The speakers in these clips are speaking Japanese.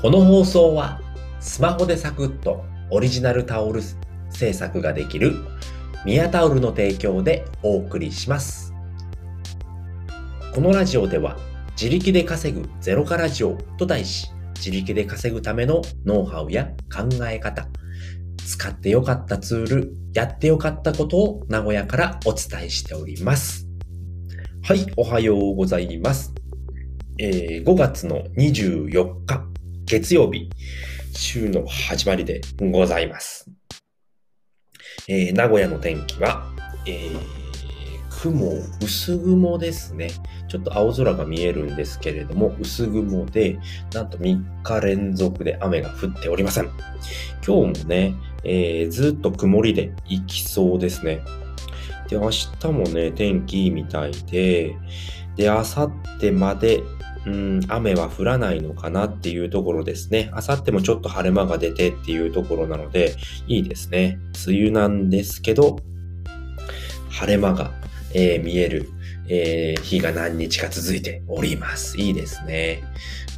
この放送はスマホでサクッとオリジナルタオル制作ができるミヤタオルの提供でお送りします。このラジオでは自力で稼ぐゼロカラジオと題し自力で稼ぐためのノウハウや考え方、使ってよかったツール、やってよかったことを名古屋からお伝えしております。はい、おはようございます。えー5月の24日、月曜日、週の始まりでございます。えー名古屋の天気は、えー雲、薄雲ですね。ちょっと青空が見えるんですけれども、薄雲で、なんと3日連続で雨が降っておりません。今日もね、えーずっと曇りで行きそうですね。で、明日もね、天気いいみたいで、で、明後日まで、うん、雨は降らないのかなっていうところですね。明後日もちょっと晴れ間が出てっていうところなので、いいですね。梅雨なんですけど、晴れ間が、えー見える、えー日が何日か続いております。いいですね。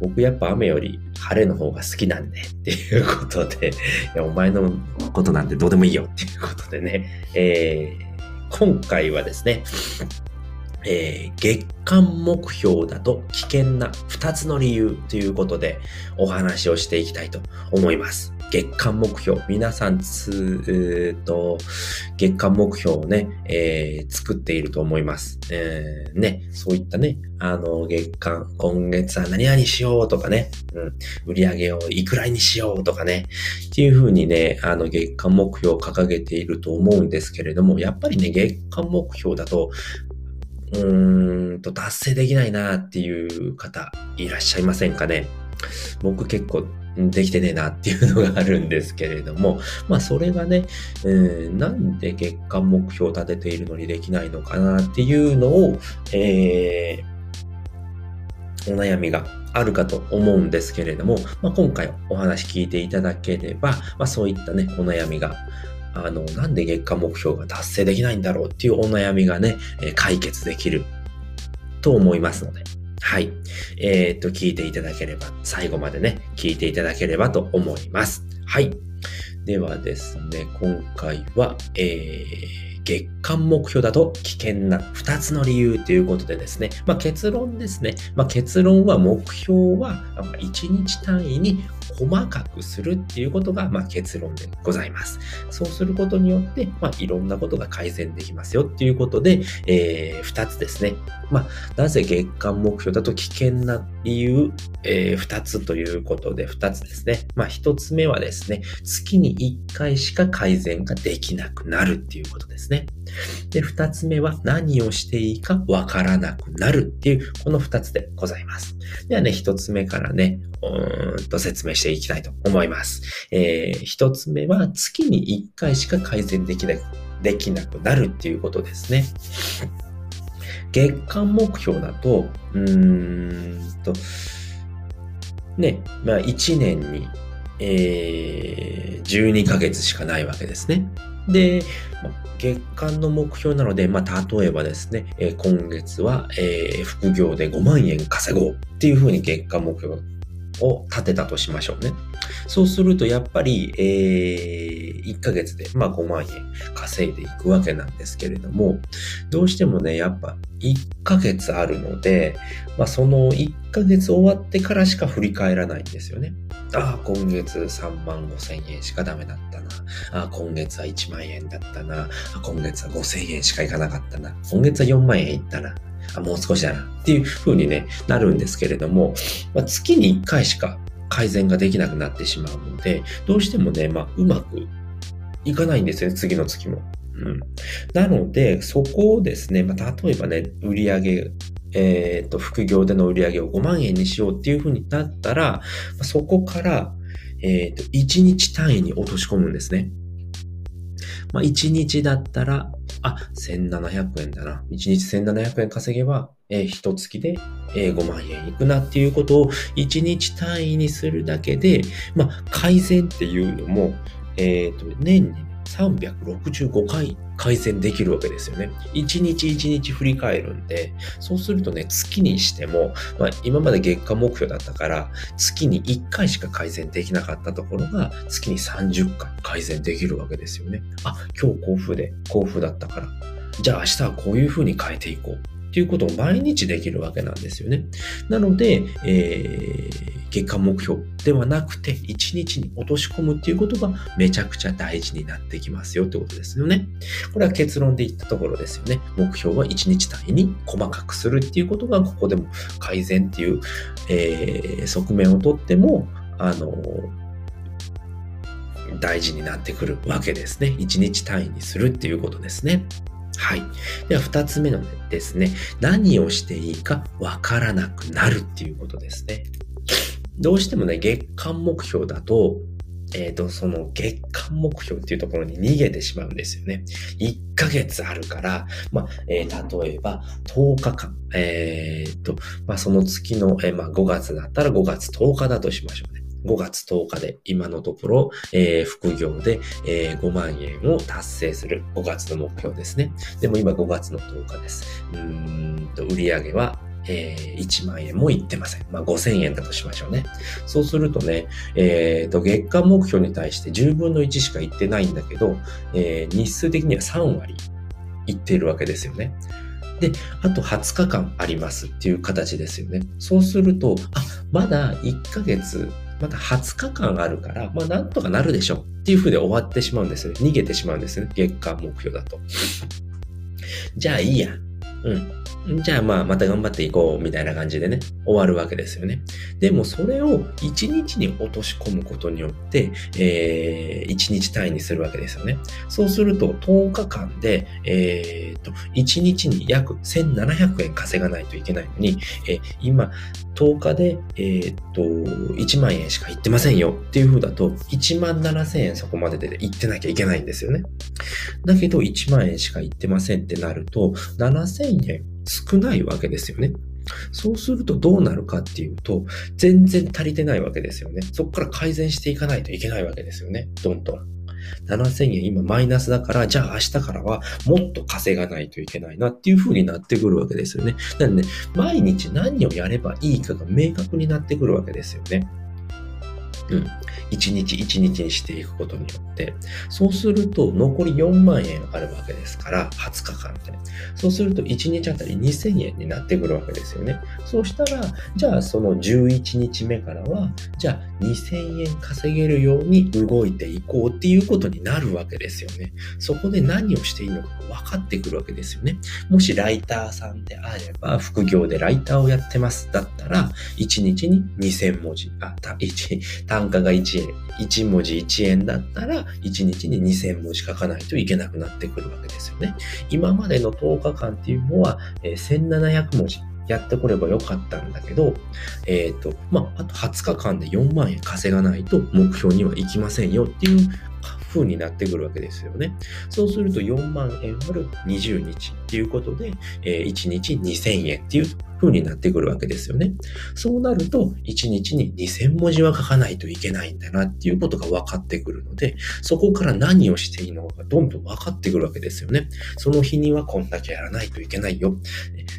僕やっぱ雨より晴れの方が好きなんで、っていうことで、いや、お前のことなんてどうでもいいよっていうことでね、えー今回はですね、えー月間目標だと危険な2つの理由ということでお話をしていきたいと思います。月間目標。皆さんつ、えーと、月間目標をね、えー作っていると思います。えーね、そういったね、あの、月間、今月は何々しようとかね、うん、売り上げをいくらにしようとかね、っていうふうにね、あの、月間目標を掲げていると思うんですけれども、やっぱりね、月間目標だと、うーんと、達成できないなっていう方いらっしゃいませんかね？僕結構できてねえなっていうのがあるんですけれども、まあそれがね、うんなんで月間目標を立てているのにできないのかなっていうのを、えーお悩みがあるかと思うんですけれども、まあ、今回お話聞いていただければ、まあ、そういったね、お悩みが、あの、なんで月間目標が達成できないんだろうっていうお悩みがね、解決できると思いますので、はい。えーっと、聞いていただければ、最後までね、聞いていただければと思います。はい。ではですね、今回は、えー月間目標だと危険な2つの理由ということでですね、まあ、結論ですね。まあ、結論は目標は1日単位に細かくするっていうことがまあ結論でございます。そうすることによって、まあ、いろんなことが改善できますよっていうことで、え2つですね。まあ、なぜ月間目標だと危険な理由、え2つということで2つですね。まあ、1つ目はですね、月に1回しか改善ができなくなるっていうことですね。で、2つ目は何をしていいかわからなくなるっていう、この2つでございます。ではね、1つ目からね、と説明していきたいと思います。えー、1つ目は月に1回しか改善できなくできなくなるっていうことですね。月間目標だと、うーんと、ね、まあ1年に、えー、12ヶ月しかないわけですね。で、月間の目標なので、まあ例えばですね、えー今月は、えー副業で5万円稼ごうっていうふうに月間目標を立てたとしましょうね。そうすると、やっぱり、えー、1ヶ月で、まあ5万円稼いでいくわけなんですけれども、どうしてもね、やっぱ1ヶ月あるので、まあその1ヶ月終わってからしか振り返らないんですよね。ああ、今月3万5千円しかダメだったな。ああ、今月は1万円だったな。今月は5千円しかいかなかったな。今月は4万円いったな。あ、もう少しだな。っていう風にね、なるんですけれども、まあ、月に1回しか改善ができなくなってしまうので、どうしてもね、まあ、うまくいかないんですよね、次の月も。うん。なので、そこをですね、まあ、例えばね、売り上げ、えっ、と、副業での売り上げを5万円にしようっていう風になったら、そこから、えっ、と、1日単位に落とし込むんですね。まあ、1日だったら、あ、1700円だな。1日1700円稼げば、えー、1月で、え5万円いくなっていうことを1日単位にするだけで、まあ、改善っていうのも、えっ、と、年に365回改善できるわけですよね。1日1日振り返るんで、そうするとね、月にしても、まあ、今まで月間目標だったから、月に1回しか改善できなかったところが、月に30回改善できるわけですよね。あ、今日甲府で、甲府だったから、じゃあ明日はこういう風に変えていこう。っていうことを毎日できるわけなんですよね。なので、えー、月間目標ではなくて、1日に落とし込むっていうことがめちゃくちゃ大事になってきますよってことですよね。これは結論で言ったところですよね。目標は1日単位に細かくするっていうことが、ここでも改善っていう、えー、側面をとっても、あの大事になってくるわけですね。1日単位にするっていうことですね。はい。では、二つ目のですね、何をしていいかわからなくなるっていうことですね。どうしてもね、月間目標だと、えっ、ー、と、その月間目標っていうところに逃げてしまうんですよね。1ヶ月あるから、まあ、えー、例えば10日間、えっ、ー、と、まあ、その月の、えまあ、5月だったら5月10日だとしましょうね。5月10日で今のところ、えー、副業で、えー、5万円を達成する5月の目標ですね。でも今5月の10日です。うーんと、売上はえー、1万円もいってません。まあ、5000円だとしましょうね。そうするとね、えー、と、月間目標に対して10分の1しかいってないんだけど、えー、日数的には3割いっているわけですよね。で、あと20日間ありますっていう形ですよね。そうすると、あ、まだ1ヶ月また20日間あるから、まあなんとかなるでしょっていう風で終わってしまうんですよね。逃げてしまうんですよね。月間目標だと。じゃあいいや。うん。じゃあまあまた頑張っていこうみたいな感じでね、終わるわけですよね。でもそれを1日に落とし込むことによって、えー、1日単位にするわけですよね。そうすると10日間で、えー、と、1日に約1700円稼がないといけないのに、えー、今、10日で、えー、と、1万円しか行ってませんよっていう風だと、1万7000円そこまでで行ってなきゃいけないんですよね。だけど1万円しか行ってませんってなると、7000円少ないわけですよね。そうするとどうなるかっていうと、全然足りてないわけですよね。そこから改善していかないといけないわけですよね。どんどん。7000円今マイナスだから、じゃあ明日からはもっと稼がないといけないなっていう風になってくるわけですよね。なので、ね、毎日何をやればいいかが明確になってくるわけですよね。うん。一日一日にしていくことによって、そうすると残り4万円あるわけですから、20日間で。そうすると1日あたり2000円になってくるわけですよね。そうしたら、じゃあその11日目からは、じゃあ2000円稼げるように動いていこうっていうことになるわけですよね。そこで何をしていいのか分かってくるわけですよね。もしライターさんであれば、副業でライターをやってますだったら、1日に2000文字、あ、単価が1円、1文字1円だったら、1日に2000文字書かないといけなくなってくるわけですよね。今までの10日間っていうのは、えー、1700文字やってこればよかったんだけど、えっ、ー、と、まあ、あと20日間で4万円稼がないと目標にはいきませんよっていう風になってくるわけですよね。そうすると4万円割る20日っていうことで、えー、1日2000円っていう風になってくるわけですよね。そうなると、1日に2000文字は書かないといけないんだなっていうことが分かってくるので、そこから何をしていいのかどんどん分かってくるわけですよね。その日にはこんだけやらないといけないよ。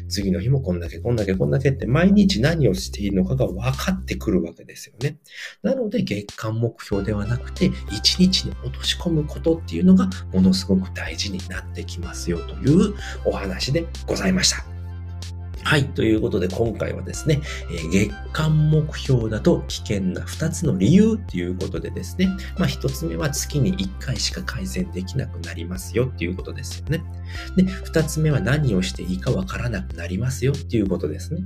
次の日もこんだけこんだけこんだけって毎日何をしていいのかが分かってくるわけですよね。なので月間目標ではなくて、1日に落とし込むことっていうのがものすごく大事になってきますよというお話でございました。はい。ということで、今回はですね、え、月間目標だと危険な2つの理由ということでですね、まあ1つ目は月に1回しか改善できなくなりますよっていうことですよね。で、2つ目は何をしていいかわからなくなりますよっていうことですね。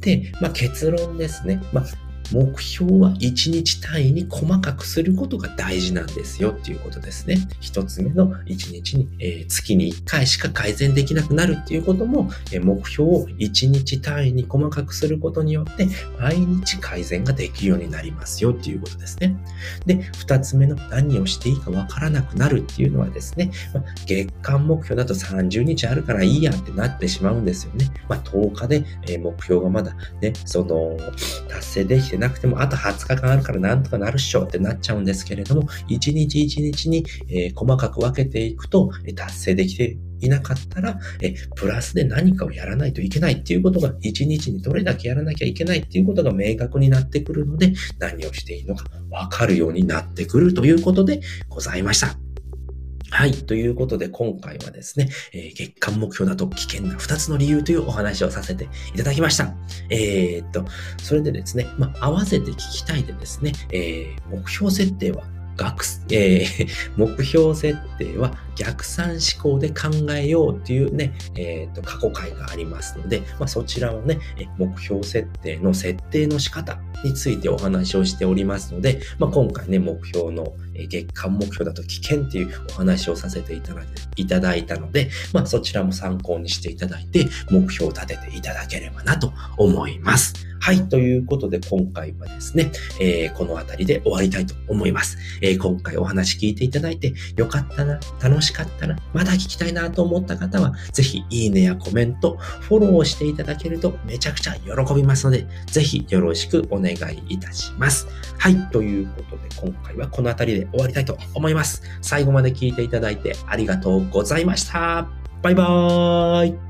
で、まあ結論ですね。まあ目標は1日単位に細かくすることが大事なんですよっていうことですね。一つ目の1日に、えー、月に1回しか改善できなくなるっていうことも、えー、目標を1日単位に細かくすることによって毎日改善ができるようになりますよっていうことですね。で、2つ目の何をしていいかわからなくなるっていうのはですね、まあ、月間目標だと30日あるからいいやってなってしまうんですよね。まあ、10日で、えー、目標がまだね、その達成できてなくても、あと20日間あるからなんとかなるっしょってなっちゃうんですけれども、一日一日に、えー、細かく分けていくと、達成できていなかったら、え、プラスで何かをやらないといけないっていうことが、一日にどれだけやらなきゃいけないっていうことが明確になってくるので、何をしていいのかわかるようになってくるということでございました。はい。ということで、今回はですね、えー、月間目標だと危険な2つの理由というお話をさせていただきました。えー、っと、それでですね、まあ、合わせて聞きたいでですね、えー、目標設定は学、えー、目標設定は逆算思考で考えようっていうね、えー、と過去回がありますので、まあ、そちらをね、目標設定の設定の仕方についてお話をしておりますので、まあ、今回ね、目標の月間目標だと危険っていうお話をさせていただいたので、まあ、そちらも参考にしていただいて、目標を立てていただければなと思います。はい。ということで、今回はですね、えー、この辺りで終わりたいと思います。えー、今回お話聞いていただいて、よかったな、楽しかったな、まだ聞きたいなと思った方は、ぜひ、いいねやコメント、フォローしていただけるとめちゃくちゃ喜びますので、ぜひよろしくお願いいたします。はい。ということで、今回はこの辺りで終わりたいと思います。最後まで聞いていただいてありがとうございました。バイバーイ。